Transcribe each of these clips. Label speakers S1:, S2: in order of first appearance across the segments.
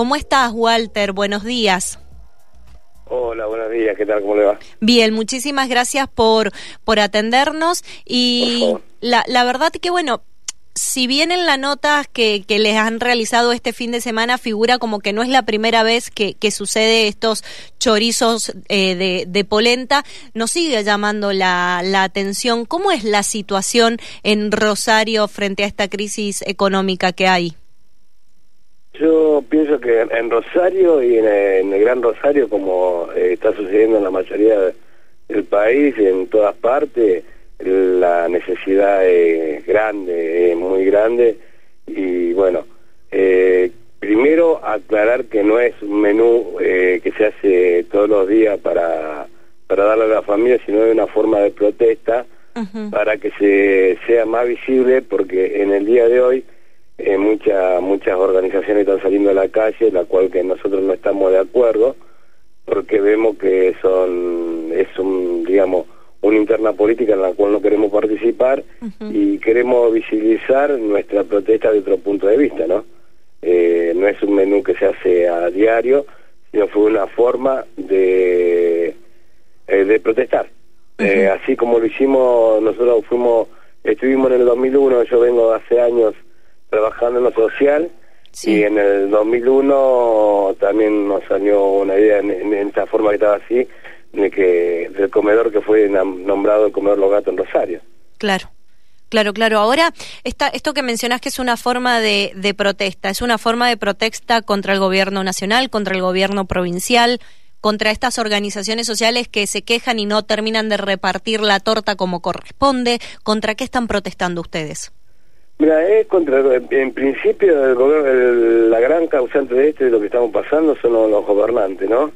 S1: ¿Cómo estás, Walter? Buenos días.
S2: Hola, buenos días, ¿qué tal? ¿Cómo le va?
S1: Bien, muchísimas gracias por, por atendernos y la, la verdad que bueno, si bien en la nota que, que, les han realizado este fin de semana figura como que no es la primera vez que, que sucede estos chorizos eh, de, de, polenta, nos sigue llamando la, la, atención. ¿Cómo es la situación en Rosario frente a esta crisis económica que hay?
S2: Yo pienso que en Rosario y en el, Gran Rosario, como eh, está sucediendo en la mayoría del país, en todas partes, la necesidad es grande, es muy grande. Y bueno, eh, primero aclarar que no es un menú eh, que se hace todos los días para, para darle a la familia, sino de una forma de protesta para que se sea más visible porque en el día de hoy eh, muchas muchas organizaciones están saliendo a la calle, la cual que nosotros no estamos de acuerdo porque vemos que son es un digamos una interna política en la cual no queremos participar y queremos visibilizar nuestra protesta de otro punto de vista, ¿no? Eh, no es un menú que se hace a diario, sino fue una forma de, eh, de protestar. Eh, así como lo hicimos, nosotros fuimos, estuvimos en el 2001, yo vengo hace años trabajando en lo social, y en el 2001 también nos salió una idea en, en esta forma que estaba así, de que del comedor que fue nombrado el comedor Los Gatos en Rosario.
S1: Claro. Claro, claro. Ahora, esta, esto que mencionás que es una forma de, de protesta, es una forma de protesta contra el gobierno nacional, contra el gobierno provincial, contra estas organizaciones sociales que se quejan y no terminan de repartir la torta como corresponde. ¿Contra qué están protestando ustedes?
S2: Mira, es contra, en principio, el gobierno, la gran causante de esto y de lo que estamos pasando son los gobernantes, ¿no?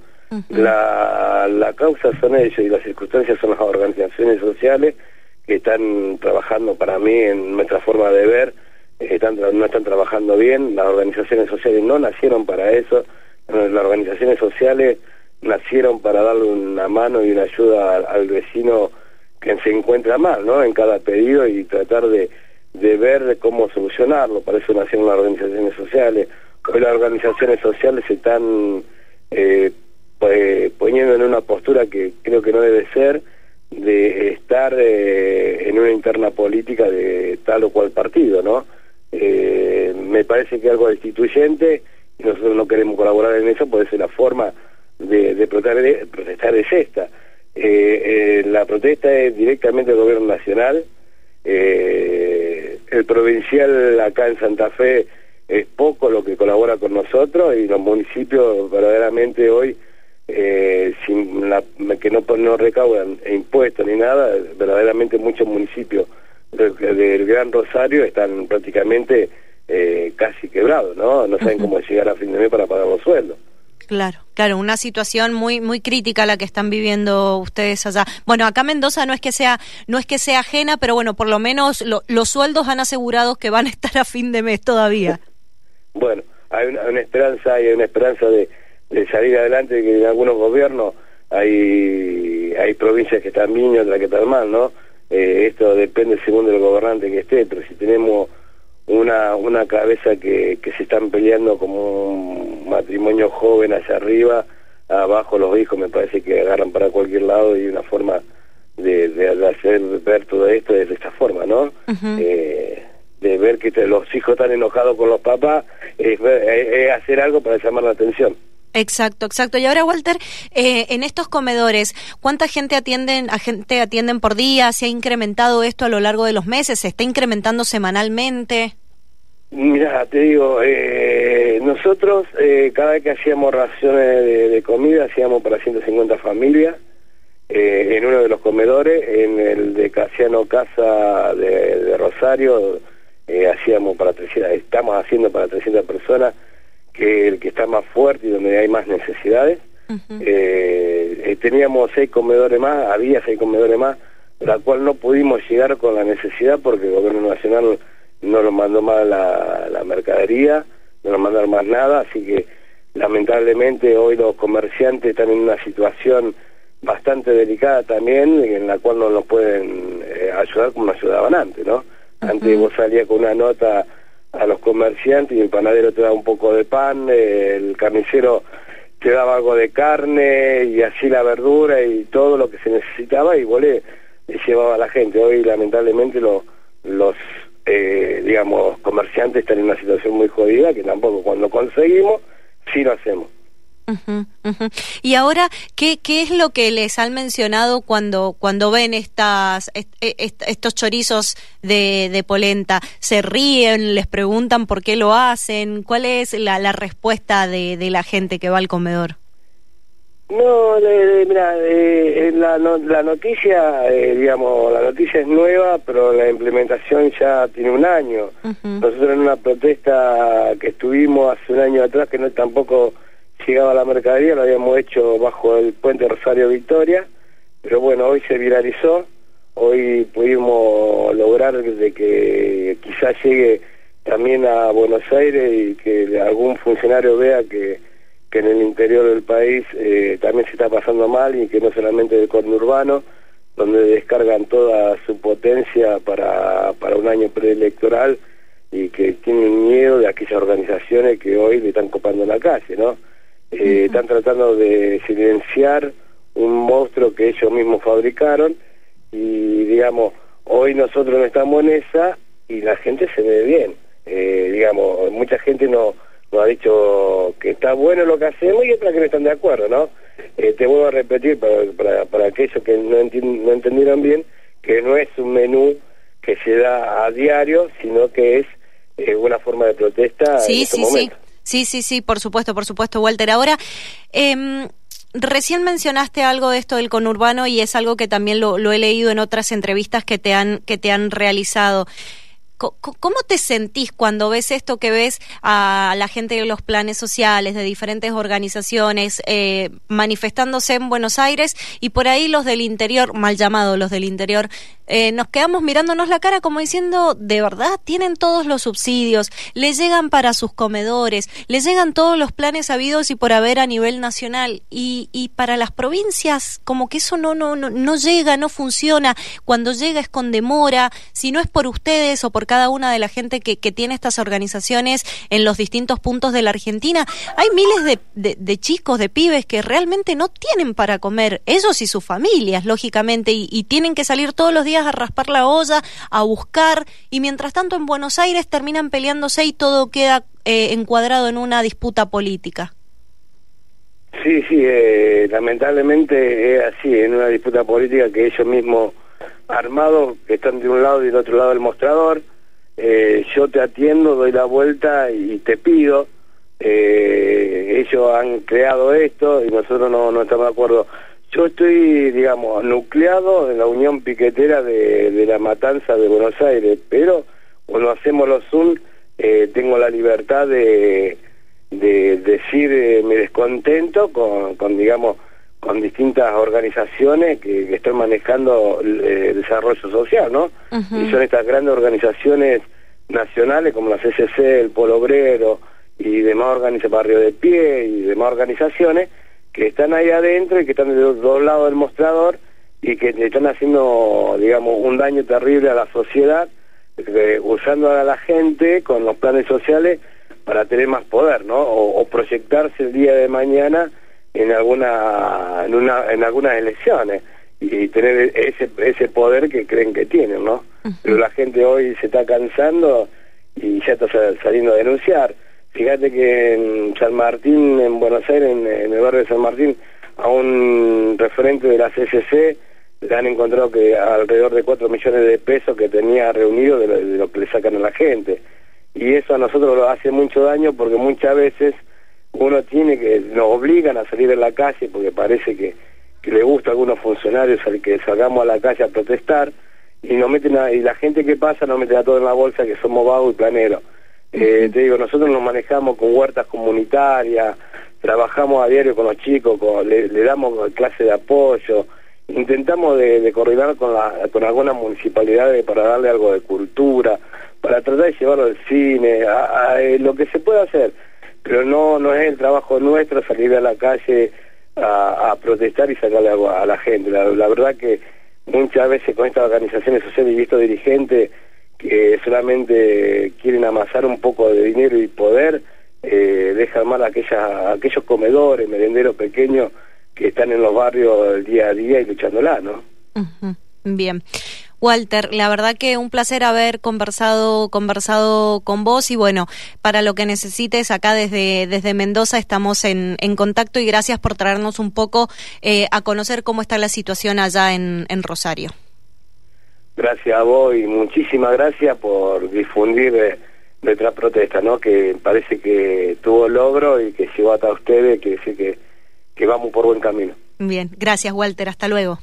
S2: la, la causa son ellos y las circunstancias son las organizaciones sociales que están trabajando para mí en nuestra forma de ver, están, no están trabajando bien, las organizaciones sociales no nacieron para eso, las organizaciones sociales nacieron para darle una mano y una ayuda al, vecino que se encuentra mal, ¿no? En cada pedido y tratar de, de ver cómo solucionarlo, para eso nacieron las organizaciones sociales. Hoy las organizaciones sociales están eh, eh, poniendo en una postura que creo que no debe ser de estar eh, en una interna política de tal o cual partido, ¿no? Eh, me parece que algo destituyente y nosotros no queremos colaborar en eso, puede ser la forma de, de protestar, es esta. la protesta es directamente del gobierno nacional, el provincial acá en Santa Fe es poco lo que colabora con nosotros y los municipios verdaderamente hoy eh, sin la, que no, no recaudan impuestos ni nada, verdaderamente muchos municipios del, Gran Rosario están prácticamente eh, casi quebrados, ¿no? No saben cómo llegar a fin de mes para pagar los sueldos.
S1: Claro, claro, una situación muy muy crítica la que están viviendo ustedes allá. Bueno, acá Mendoza no es que sea no es que sea ajena, pero bueno, por lo menos los sueldos han asegurado que van a estar a fin de mes todavía.
S2: bueno, hay una, una esperanza, hay una esperanza de de salir adelante, que en algunos gobiernos hay, hay provincias que están bien y otras que están mal, ¿no? Eh, esto depende según del gobernante que esté, pero si tenemos una, una cabeza que, que se están peleando como un matrimonio joven hacia arriba, abajo los hijos me parece que agarran para cualquier lado y una forma de, de, hacer ver todo esto es de esta forma, ¿no? eh, de ver que los hijos están enojados con los papás, es, es hacer algo para llamar la atención.
S1: Exacto, exacto. Y ahora, Walter, eh, en estos comedores, ¿cuánta gente atienden, a gente atienden por día? ¿Se ha incrementado esto a lo largo de los meses? ¿Se está incrementando semanalmente?
S2: Mira, te digo, eh, nosotros eh, cada vez que hacíamos raciones de, comida, hacíamos para 150 familias en uno de los comedores, en el de Casiano Casa de, Rosario, hacíamos para 300, estamos haciendo para 300 personas que el que está más fuerte y donde hay más necesidades. Eh, eh, teníamos seis comedores más, había seis comedores más, la cual no pudimos llegar con la necesidad porque el gobierno nacional no nos mandó más la, la mercadería, no nos mandaron más nada, así que lamentablemente hoy los comerciantes están en una situación bastante delicada también, en la cual no nos pueden eh, ayudar como nos ayudaban antes, ¿no? Antes vos salías con una nota a los comerciantes y el panadero te da un poco de pan, el carnicero te daba algo de carne y así la verdura y todo lo que se necesitaba y volé le llevaba a la gente. Hoy lamentablemente los, eh, digamos, comerciantes están en una situación muy jodida que tampoco cuando conseguimos, sí lo hacemos.
S1: Y ahora, ¿qué, ¿qué es lo que les han mencionado cuando, cuando ven estas, e, estos chorizos de, de, polenta? ¿Se ríen? ¿Les preguntan por qué lo hacen? ¿Cuál es la, la respuesta de, de la gente que va al comedor?
S2: No, mira, eh, la, la noticia, eh, digamos, la noticia es nueva, pero la implementación ya tiene un año. Nosotros en una protesta que estuvimos hace un año atrás, que no tampoco llegaba la mercadería, lo habíamos hecho bajo el puente Rosario Victoria, pero bueno, hoy se viralizó, hoy pudimos lograr de que quizás llegue también a Buenos Aires y que algún funcionario vea que, que en el interior del país eh, también se está pasando mal y que no solamente del urbano donde descargan toda su potencia para, para un año preelectoral y que tienen miedo de aquellas organizaciones que hoy le están copando la calle, ¿no? Eh, están tratando de silenciar un monstruo que ellos mismos fabricaron y digamos, hoy nosotros no estamos en esa y la gente se ve bien. Eh, digamos, mucha gente no nos ha dicho que está bueno lo que hacemos y otra que no están de acuerdo, ¿no? Eh, te vuelvo a repetir para, para, para aquellos que no, no entendieron bien, que no es un menú que se da a diario, sino que es una forma de protesta
S1: sí,
S2: en este
S1: sí,
S2: momento.
S1: Sí. Sí, sí, sí, por supuesto, por supuesto, Walter. Ahora, eh, recién mencionaste algo de esto del conurbano y es algo que también lo, lo, he leído en otras entrevistas que te han, que te han realizado. ¿Cómo te sentís cuando ves esto que ves a la gente de los planes sociales, de diferentes organizaciones, eh, manifestándose en Buenos Aires y por ahí los del interior, mal llamados los del interior, eh, nos quedamos mirándonos la cara como diciendo, de verdad, tienen todos los subsidios, les llegan para sus comedores, les llegan todos los planes habidos y por haber a nivel nacional y, y para las provincias como que eso no, no, no, no llega, no funciona, cuando llega es con demora, si no es por ustedes o por cada una de la gente que, que tiene estas organizaciones en los distintos puntos de la Argentina, hay miles de, chicos, de pibes que realmente no tienen para comer, ellos y sus familias, lógicamente, y, y tienen que salir todos los días a raspar la olla, a buscar, y mientras tanto en Buenos Aires terminan peleándose y todo queda eh, encuadrado en una disputa política.
S2: Sí, sí, eh, lamentablemente es así, en una disputa política que ellos mismos armados, que están de un lado y del otro lado del mostrador, eh, yo te atiendo, doy la vuelta y te pido, eh, ellos han creado esto y nosotros no, no estamos de acuerdo. Yo estoy, digamos, nucleado en la Unión Piquetera de, de la Matanza de Buenos Aires, pero cuando hacemos los Zoom eh, tengo la libertad de, de decir eh, mi descontento con, con, digamos, con distintas organizaciones que, que están manejando el, el, desarrollo social, ¿no? Uh -huh. Y son estas grandes organizaciones nacionales como la CCC, el Polo Obrero y demás organizaciones, Barrio de Pie y demás organizaciones que están ahí adentro y que están de los dos lados del mostrador y que están haciendo, digamos, un daño terrible a la sociedad, eh, usando a la gente con los planes sociales para tener más poder, ¿no? O, o, proyectarse el día de mañana en alguna, en una, en algunas elecciones y tener ese ese poder que creen que tienen, ¿no? Uh -huh. Pero la gente hoy se está cansando y ya está saliendo a denunciar. Fíjate que en San Martín, en Buenos Aires, en, en, el barrio de San Martín, a un referente de la CCC le han encontrado que alrededor de 4 millones de pesos que tenía reunido de lo, de lo, que le sacan a la gente. Y eso a nosotros lo hace mucho daño porque muchas veces uno tiene que, nos obligan a salir a la calle porque parece que, que le gusta a algunos funcionarios al que salgamos a la calle a protestar y nos meten a, y la gente que pasa nos meten a todo en la bolsa que somos vagos y planeros. Eh, te digo, nosotros nos manejamos con huertas comunitarias, trabajamos a diario con los chicos, con, le, le, damos clase de apoyo, intentamos de, de coordinar con, la, con algunas municipalidades para darle algo de cultura, para tratar de llevarlo al cine, a, a, a, eh, lo que se pueda hacer, pero no no es el trabajo nuestro salir a la calle a, protestar y sacarle agua a la gente. La, la verdad que muchas veces con estas organizaciones sociales y estos dirigentes que solamente quieren amasar un poco de dinero y poder, eh, dejan mal a aquellas, aquellos comedores, merenderos pequeños que están en los barrios el día a día y luchándola, ¿no?
S1: Bien. Walter, la verdad que un placer haber conversado, conversado con vos y bueno, para lo que necesites acá desde, desde Mendoza estamos en, en contacto y gracias por traernos un poco eh, a conocer cómo está la situación allá en, en Rosario.
S2: Gracias a vos y muchísimas gracias por difundir eh, nuestra protesta, ¿no? Que parece que tuvo logro y que llegó hasta ustedes, que decir que, que vamos por buen camino.
S1: Bien, gracias Walter, hasta luego.